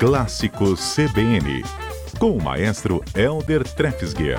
Clássicos CBN, com o maestro Elder Trefsguier.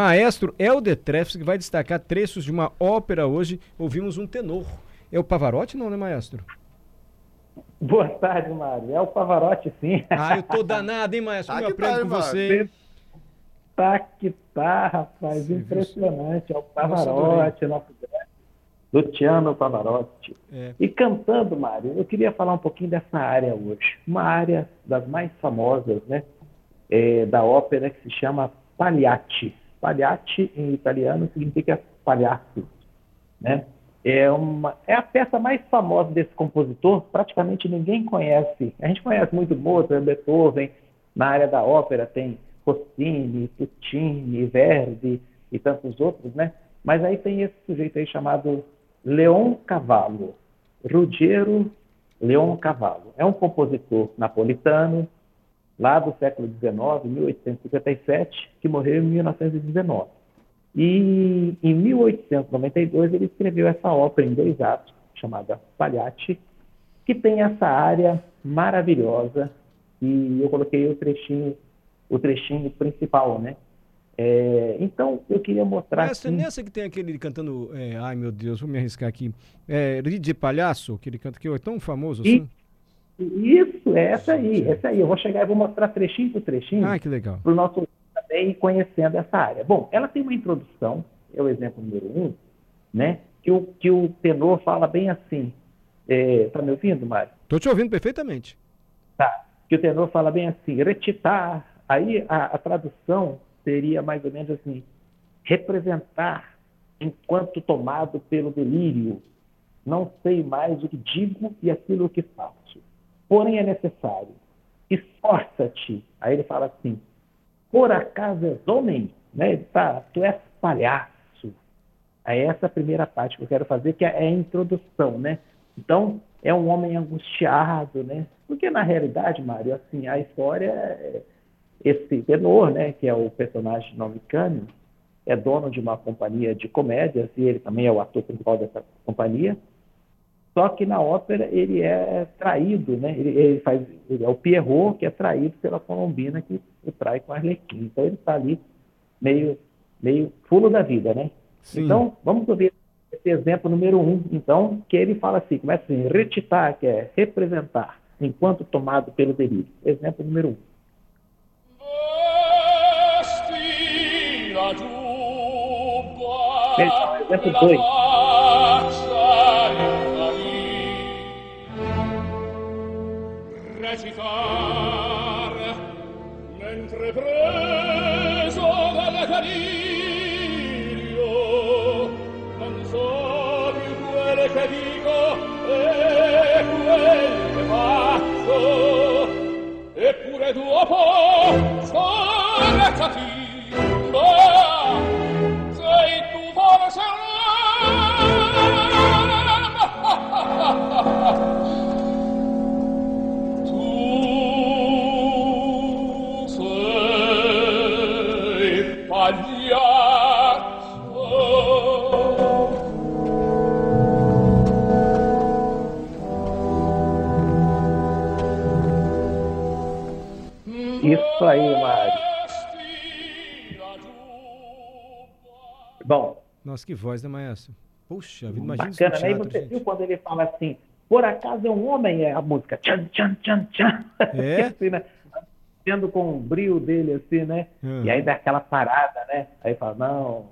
Maestro Helder que vai destacar trechos de uma ópera hoje. Ouvimos um tenor. É o Pavarotti, não, né, maestro? Boa tarde, Mário. É o Pavarotti, sim. Ah, eu tô danado, hein, maestro? Tá eu aprendo tá, com você. Tá que tá, rapaz. Você Impressionante. Viu? É o Pavarotti, nosso Luciano Pavarotti. É. E cantando, Mário, eu queria falar um pouquinho dessa área hoje. Uma área das mais famosas, né? É, da ópera que se chama Pagliacci. Pagliacci em italiano significa palhaço, né? É, uma, é a peça mais famosa desse compositor, praticamente ninguém conhece. A gente conhece muito Mozart, Beethoven, na área da ópera tem Rossini, Puccini, Verdi e tantos outros, né? Mas aí tem esse sujeito aí chamado Leon Cavallo, Ruggiero Leon Cavallo. É um compositor napolitano, lá do século XIX, 1857, que morreu em 1919. E em 1892 ele escreveu essa ópera em dois atos, chamada Pagliacci, que tem essa área maravilhosa e eu coloquei o trechinho, o trechinho principal, né? É, então eu queria mostrar. Essa aqui... nessa que tem aquele cantando, é, ai meu Deus, vou me arriscar aqui, é, de Palhaço, que ele canta que é tão famoso assim. Isso, é essa aí, essa aí. Eu vou chegar e vou mostrar trechinho por trechinho. Ah, que legal. Para o nosso também ir conhecendo essa área. Bom, ela tem uma introdução, é o exemplo número um, né? Que o, que o tenor fala bem assim. Está é, me ouvindo, Mário? Estou te ouvindo perfeitamente. Tá. Que o tenor fala bem assim, recitar. Aí a, a tradução seria mais ou menos assim, representar enquanto tomado pelo delírio. Não sei mais o que digo e aquilo que faço porém é necessário. Esforça-te. Aí ele fala assim: por acaso és homem? Né? Ele fala, tu és palhaço. Aí essa é a primeira parte que eu quero fazer, que é a introdução, né? Então, é um homem angustiado, né? Porque na realidade, Mário, assim, a história é esse tenor, né, que é o personagem Novicânio, é dono de uma companhia de comédias e ele também é o ator principal dessa companhia. Só que na ópera ele é traído, né? Ele, ele faz, ele é o Pierrot que é traído pela Colombina que o trai com a Arlequim. Então ele está ali meio, meio fulo da vida, né? Sim. Então vamos ver esse exemplo número um. Então que ele fala assim, começa assim, recitar, que é representar, enquanto tomado pelo delírio. Exemplo número um. Exemplo dois. recitar mentre preso dal delirio non so più quel che dico e quel che faccio. Eppure dopo sto recattiva sei tu forse un Isso aí, Mário. Bom. Nossa, que voz, né, Maestro? Puxa, imagina Bacana, né? E você viu quando ele fala assim, por acaso é um homem, é a música tchan, tchan, tchan, tchan. É? assim, né? Sendo com o brilho dele, assim, né? Uhum. E aí dá aquela parada, né? Aí fala, não,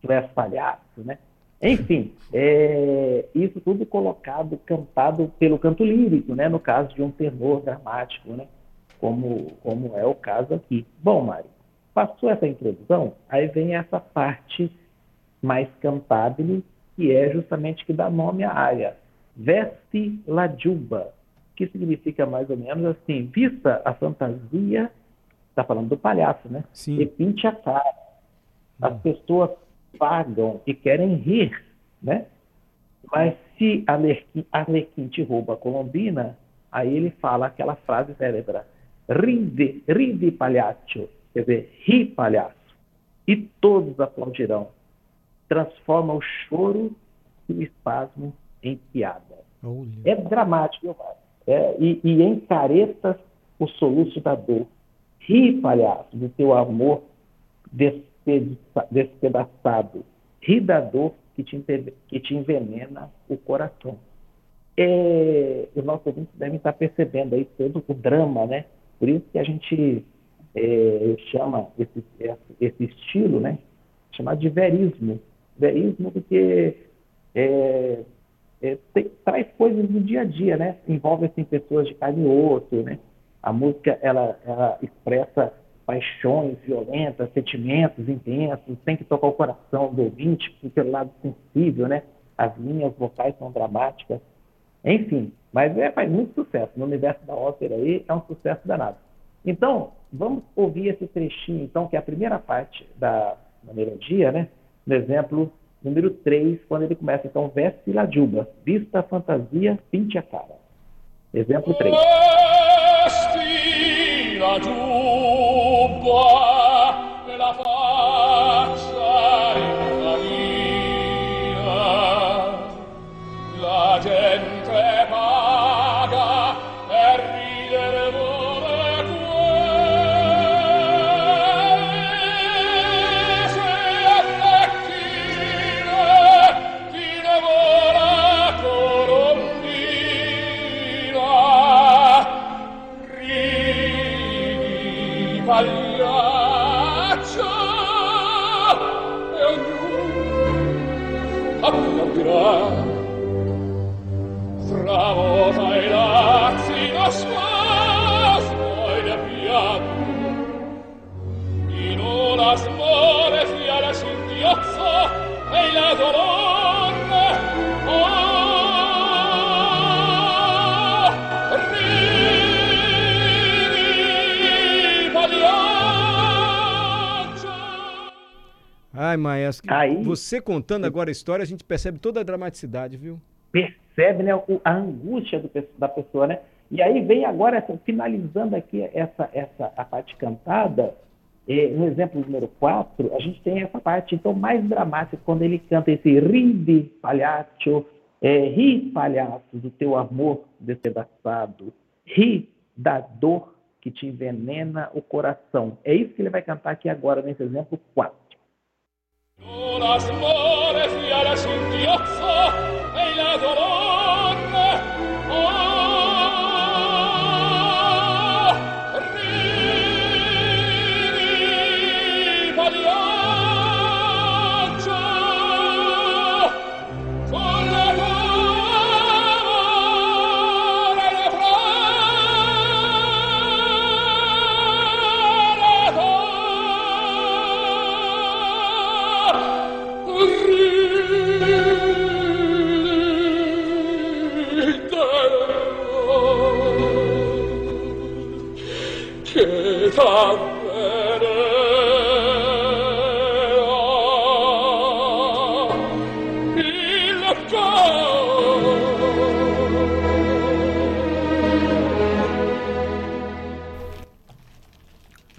tu és palhaço, né? Enfim, é, isso tudo colocado, cantado pelo canto lírico, né? No caso de um tenor dramático, né? Como, como é o caso aqui. Bom, Mário, passou essa introdução, aí vem essa parte mais cantável, que é justamente que dá nome à área. Veste la juba, que significa mais ou menos assim, vista a fantasia, está falando do palhaço, né? Sim. E pinte a cara. As hum. pessoas pagam e querem rir, né? Mas se Arlequim te rouba a Colombina, aí ele fala aquela frase cérebra, ride, ride palhaço, quer dizer, ri palhaço, e todos aplaudirão. Transforma o choro e o espasmo em piada. Olha. É dramático, eu acho. É, e, e o soluço da dor. Ri, palhaço, do teu amor despedaçado. Ri da dor que te, que te envenena o coração. É, os nossos ouvintes devem estar percebendo aí todo o drama, né? Por isso que a gente é, chama esse, esse estilo, né? Chamado de verismo. Verismo porque é, é, tem, traz coisas do dia a dia, né? Envolve assim, pessoas de carne e osso, né? A música ela, ela expressa paixões violentas, sentimentos intensos, tem que tocar o coração do ouvinte, pelo lado sensível, né? As linhas vocais são dramáticas. Enfim, mas é, faz muito sucesso. No universo da ópera aí é um sucesso danado. Então, vamos ouvir esse trechinho, então, que é a primeira parte da, da melodia, né? No exemplo número 3, quando ele começa, então, veste la juba, vista a fantasia, pinte a cara. Exemplo 3. Vesti la juba, Ai, maestro, Aí, você contando agora a história, a gente percebe toda a dramaticidade, viu? Percebe, né, a angústia do, da pessoa, né? E aí vem agora, finalizando aqui essa, essa a parte cantada, eh, no exemplo número 4, a gente tem essa parte, então, mais dramática, quando ele canta esse ride, palhaço, é, ri, palhaço, do teu amor despedaçado, ri da dor que te envenena o coração. É isso que ele vai cantar aqui agora, nesse exemplo 4. Las mores y a la singhiozza e la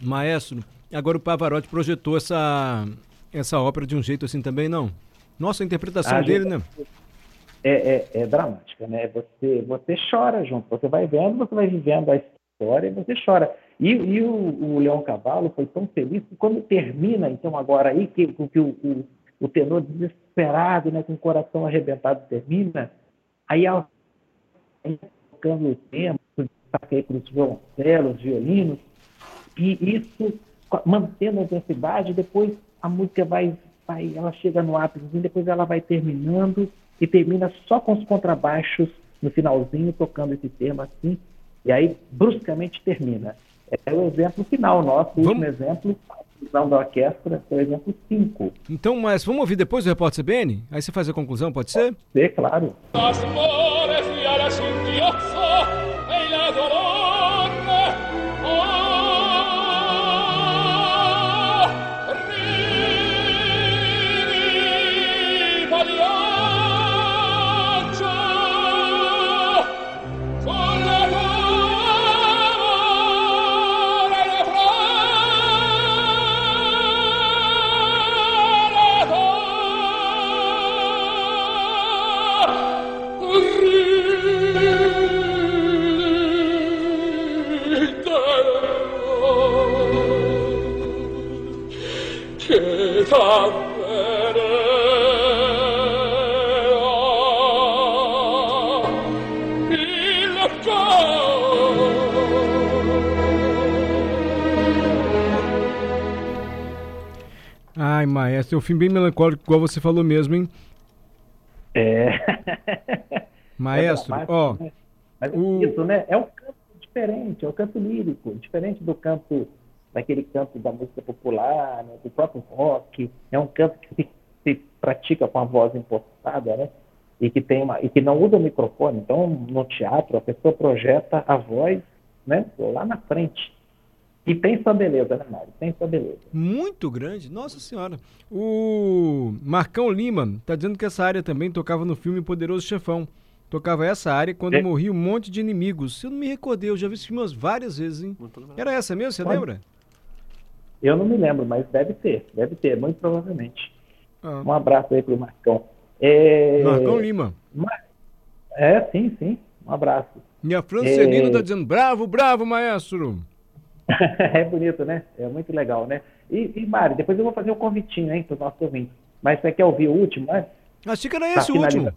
Maestro, agora o Pavarotti projetou essa, essa ópera de um jeito assim também, não? Nossa, a interpretação a dele, né? É, é, é, dramática, né? Você, você chora junto, você vai vendo, você vai vivendo a história e você chora. E, e o, o, Leão Cavalo foi tão feliz que quando termina, então, agora aí, que, que o, o, o tenor desesperado, né, com o coração arrebentado termina, aí a tocando o tema, saquei com os violoncelos, violinos, e isso mantendo a intensidade, depois a música vai vai, ela chega no ápice, depois ela vai terminando e termina só com os contrabaixos no finalzinho, tocando esse tema assim, e aí bruscamente termina. É o exemplo final nosso, o último exemplo, conclusão da orquestra, o exemplo 5. Então, mas vamos ouvir depois o repórter CBN? Aí você faz a conclusão, pode ser? Pode ser, claro. Ai, maestro, é um fim bem melancólico, igual você falou mesmo, hein? É. Maestro, é ó. Né? Mas é o... isso, né? É um canto diferente, é um canto lírico, diferente do canto, daquele canto da música popular, né? do próprio rock. É um canto que se, se pratica com a voz impostada, né? E que, tem uma, e que não usa o microfone. Então, no teatro, a pessoa projeta a voz né? lá na frente. E tem sua beleza, né, Mário? Tem sua beleza. Muito grande, nossa senhora. O Marcão Lima está dizendo que essa área também tocava no filme Poderoso Chefão. Tocava essa área quando é. morria um monte de inimigos. Eu não me recordei, eu já vi esse filme várias vezes, hein? Era essa mesmo, você Pode. lembra? Eu não me lembro, mas deve ter, deve ter, muito provavelmente. Ah. Um abraço aí pro Marcão. É... Marcão Lima. É, sim, sim. Um abraço. Minha Francelina está é... dizendo, bravo, bravo, maestro. é bonito, né? É muito legal, né? E, e Mário, depois eu vou fazer um convitinho, hein, para os nossos ouvintes. Mas você quer ouvir o último, né? Achei que era esse o último.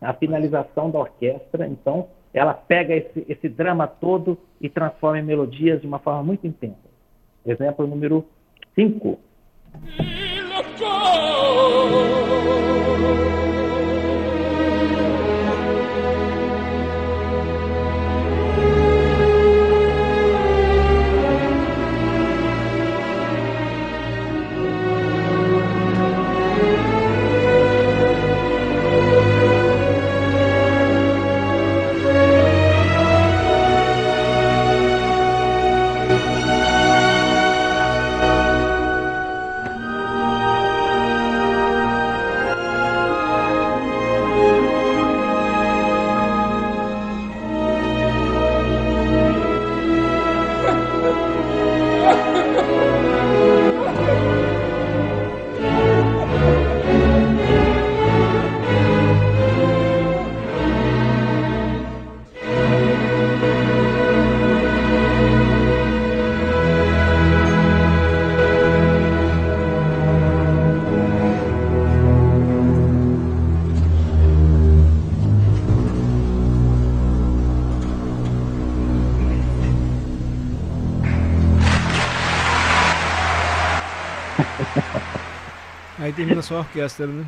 A finalização da orquestra, então, ela pega esse, esse drama todo e transforma em melodias de uma forma muito intensa. Exemplo número 5. Termina sua orquestra, né?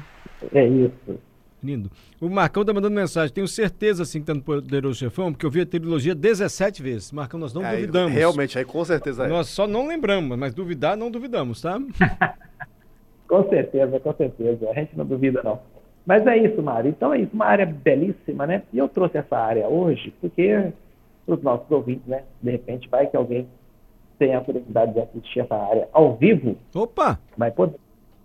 É isso. Lindo. O Marcão tá mandando mensagem. Tenho certeza, assim, que tá no Poderoso Chefão, porque eu vi a trilogia 17 vezes. Marcão, nós não é, duvidamos. Realmente, aí com certeza é. Nós só não lembramos, mas duvidar, não duvidamos, tá? com certeza, com certeza. A gente não duvida, não. Mas é isso, Mário. Então é isso, uma área belíssima, né? E eu trouxe essa área hoje porque para os nossos ouvintes, né? De repente vai que alguém tenha a curiosidade de assistir essa área ao vivo. Opa! Vai poder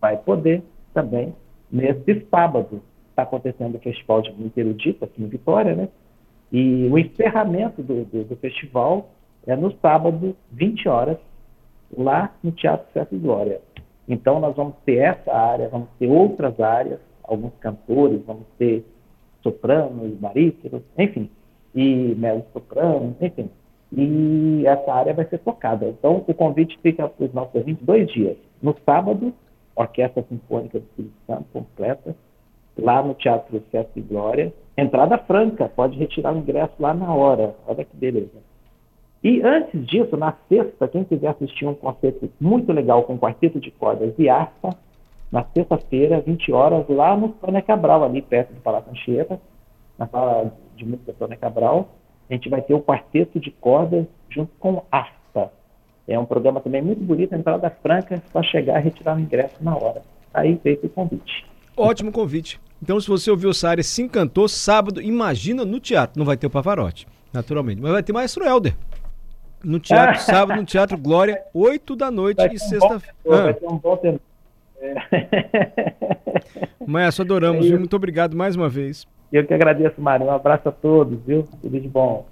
vai poder também nesse sábado. Está acontecendo o Festival de Música Erudita aqui em Vitória, né? E o encerramento do, do, do, festival é no sábado, 20 horas, lá no Teatro Festa e Glória. Então, nós vamos ter essa área, vamos ter outras áreas, alguns cantores, vamos ter sopranos, barítonos, enfim, e mezzo soprano, enfim. E essa área vai ser tocada. Então, o convite fica para os nossos ouvintes dois dias. No sábado, Orquestra Sinfônica do Espírito Santo, completa, lá no Teatro Festa e Glória. Entrada franca, pode retirar o ingresso lá na hora. Olha que beleza. E antes disso, na sexta, quem quiser assistir um concerto muito legal com quarteto de cordas e harpa, na sexta-feira, 20 horas, lá no Tônia Cabral, ali perto do Palácio Anchieta, na sala de música Tônia Cabral. A gente vai ter o quarteto de cordas junto com Asta. É um programa também muito bonito, entrada franca, só chegar e retirar o ingresso na hora. Aí feito o convite. Ótimo convite. Então, se você ouviu o área se encantou, sábado, imagina no teatro. Não vai ter o Pavarotti, naturalmente, mas vai ter Maestro Helder. No teatro, sábado, no Teatro Glória, 8 da noite e sexta-feira. Ah. Vai ter um bom tempo. É. Maestro, adoramos, é viu? Muito obrigado mais uma vez. Eu que agradeço, Mário. Um abraço a todos, viu? Tudo de bom.